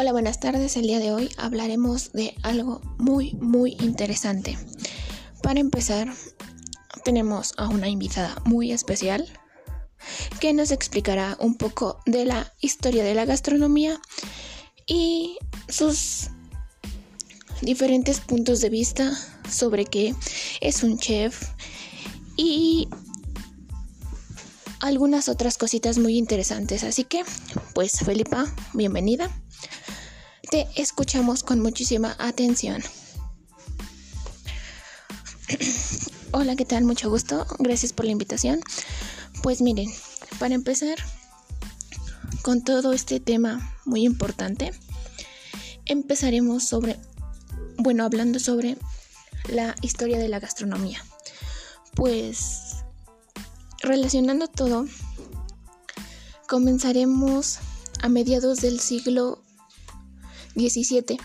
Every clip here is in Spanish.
Hola, buenas tardes. El día de hoy hablaremos de algo muy, muy interesante. Para empezar, tenemos a una invitada muy especial que nos explicará un poco de la historia de la gastronomía y sus diferentes puntos de vista sobre qué es un chef y algunas otras cositas muy interesantes. Así que, pues Felipa, bienvenida. Te escuchamos con muchísima atención. Hola, ¿qué tal? Mucho gusto. Gracias por la invitación. Pues miren, para empezar con todo este tema muy importante, empezaremos sobre, bueno, hablando sobre la historia de la gastronomía. Pues Relacionando todo, comenzaremos a mediados del siglo XVII.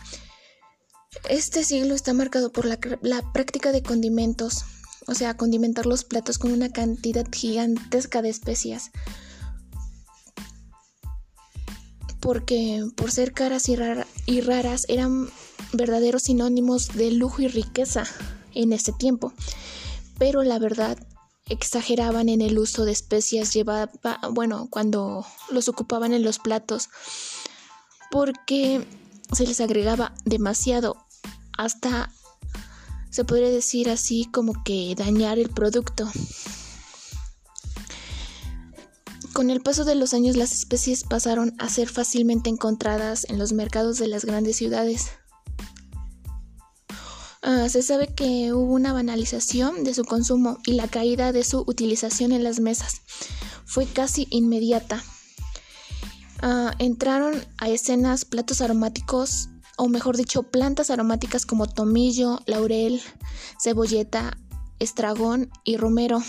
Este siglo está marcado por la, práctica de condimentos, o sea, condimentar los platos con una cantidad gigantesca de especias. Porque por ser caras y, y raras eran verdaderos sinónimos de lujo y riqueza en ese tiempo. Pero la verdad exageraban en el uso de especias llevaba, bueno, cuando los ocupaban en los platos, porque se les agregaba demasiado, hasta se podría decir así como que dañar el producto. Con el paso de los años las especies pasaron a ser fácilmente encontradas en los mercados de las grandes ciudades. Ah, se sabe que hubo una banalización de su consumo y la caída de su utilización en las mesas fue casi inmediata. Ah, entraron a escenas platos aromáticos, o mejor dicho, plantas aromáticas como tomillo, laurel, cebolleta, estragón y romero.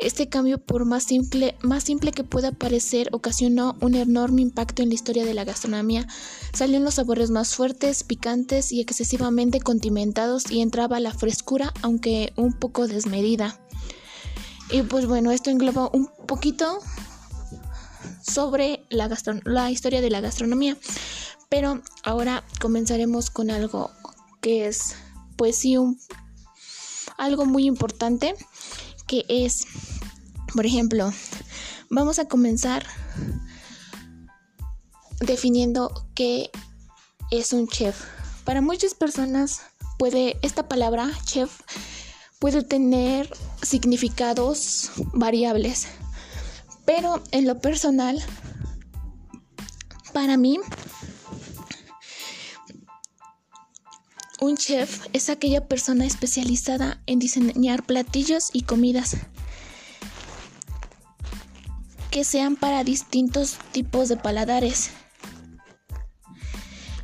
Este cambio, por más simple, más simple que pueda parecer, ocasionó un enorme impacto en la historia de la gastronomía. Salían los sabores más fuertes, picantes y excesivamente condimentados y entraba la frescura, aunque un poco desmedida. Y pues bueno, esto engloba un poquito sobre la, la historia de la gastronomía. Pero ahora comenzaremos con algo que es, pues sí, un, algo muy importante que es, por ejemplo, vamos a comenzar definiendo qué es un chef. Para muchas personas puede esta palabra chef puede tener significados variables, pero en lo personal para mí Un chef es aquella persona especializada en diseñar platillos y comidas que sean para distintos tipos de paladares.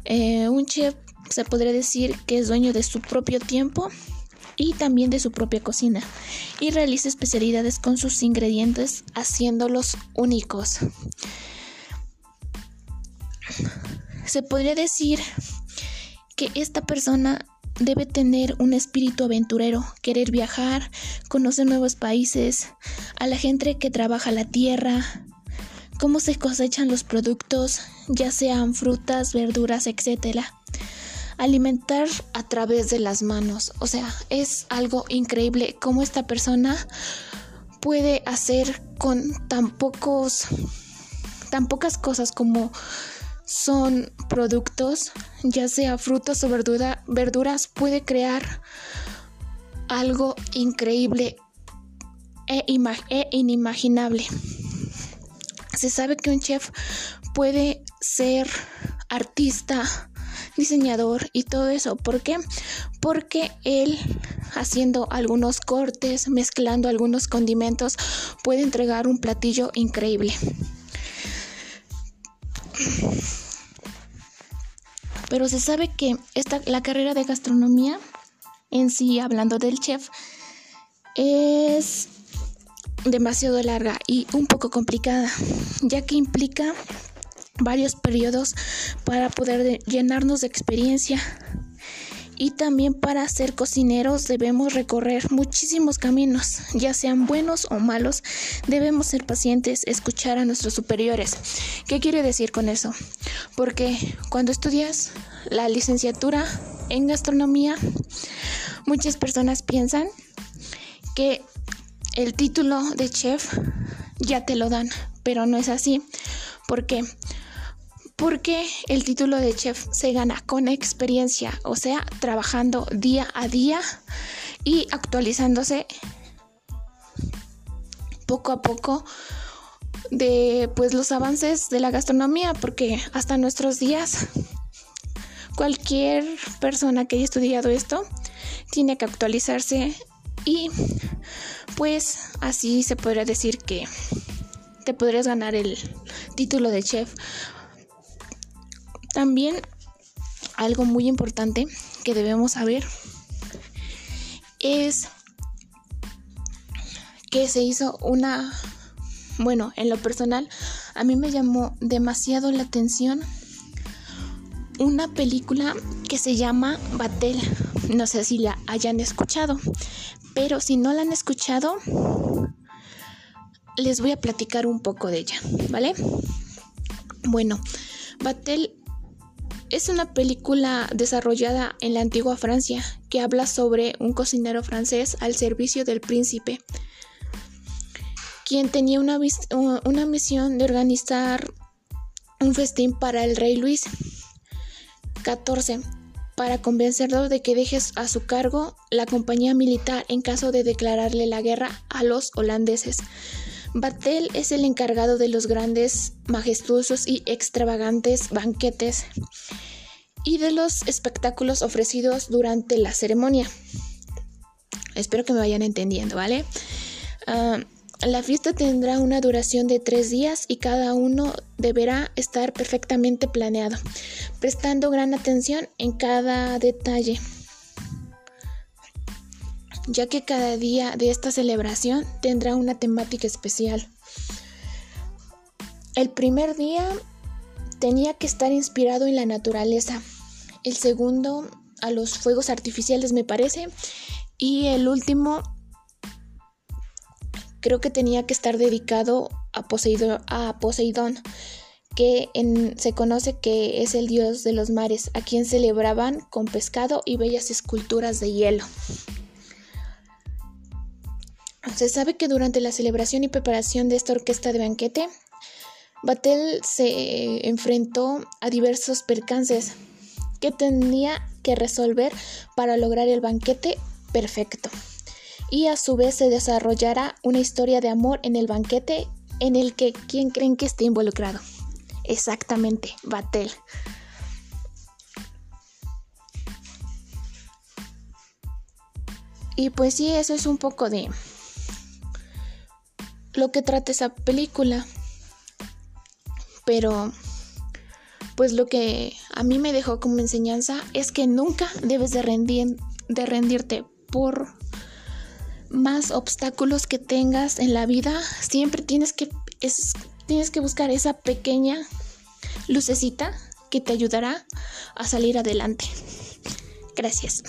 Eh, un chef se podría decir que es dueño de su propio tiempo y también de su propia cocina y realiza especialidades con sus ingredientes haciéndolos únicos. Se podría decir que esta persona debe tener un espíritu aventurero, querer viajar, conocer nuevos países, a la gente que trabaja la tierra, cómo se cosechan los productos, ya sean frutas, verduras, etc. Alimentar a través de las manos. O sea, es algo increíble cómo esta persona puede hacer con tan pocos tan pocas cosas como son productos, ya sea frutas o verduras, puede crear algo increíble e, e inimaginable. Se sabe que un chef puede ser artista, diseñador y todo eso. ¿Por qué? Porque él haciendo algunos cortes, mezclando algunos condimentos, puede entregar un platillo increíble. Pero se sabe que esta, la carrera de gastronomía en sí, hablando del chef, es demasiado larga y un poco complicada, ya que implica varios periodos para poder llenarnos de experiencia Y también para ser cocineros debemos recorrer muchísimos caminos, ya sean buenos o malos. Debemos ser pacientes, escuchar a nuestros superiores. ¿Qué quiere decir con eso? Porque cuando estudias la licenciatura en gastronomía, muchas personas piensan que el título de chef ya te lo dan, pero no es así. ¿Por qué? Porque el título de chef se gana con experiencia, o sea, trabajando día a día y actualizándose poco a poco de pues los avances de la gastronomía, porque hasta nuestros días cualquier persona que haya estudiado esto tiene que actualizarse y pues así se podría decir que te podrías ganar el título de chef también algo muy importante que debemos saber es que se hizo una, bueno, en lo personal, a mí me llamó demasiado la atención una película que se llama Batel. No sé si la hayan escuchado, pero si no la han escuchado, les voy a platicar un poco de ella, ¿vale? Bueno, Batel es una película desarrollada en la antigua Francia que habla sobre un cocinero francés al servicio del príncipe, quien tenía una, una misión de organizar un festín para el rey Luis XIV para convencerlo de que deje a su cargo la compañía militar en caso de declararle la guerra a los holandeses. Batel es el encargado de los grandes, majestuosos y extravagantes banquetes y de los espectáculos ofrecidos durante la ceremonia. Espero que me vayan entendiendo, ¿vale? Ah, la fiesta tendrá una duración de tres días y cada uno deberá estar perfectamente planeado, prestando gran atención en cada detalle ya que cada día de esta celebración tendrá una temática especial. El primer día tenía que estar inspirado en la naturaleza, el segundo a los fuegos artificiales me parece, y el último creo que tenía que estar dedicado a Poseidón, que se conoce que es el dios de los mares, a quien celebraban con pescado y bellas esculturas de hielo. Se sabe que durante la celebración y preparación de esta orquesta de banquete, Batel se enfrentó a diversos percances que tenía que resolver para lograr el banquete perfecto. Y a su vez se desarrollará una historia de amor en el banquete en el que ¿quién creen que esté involucrado? Exactamente, Batel. Y pues sí, eso es un poco de lo que trata esa película. Pero, pues lo que a mí me dejó como enseñanza es que nunca debes de, rendir, de rendirte por más obstáculos que tengas en la vida. Siempre tienes que, tienes que buscar esa pequeña lucecita que te ayudará a salir adelante. Gracias.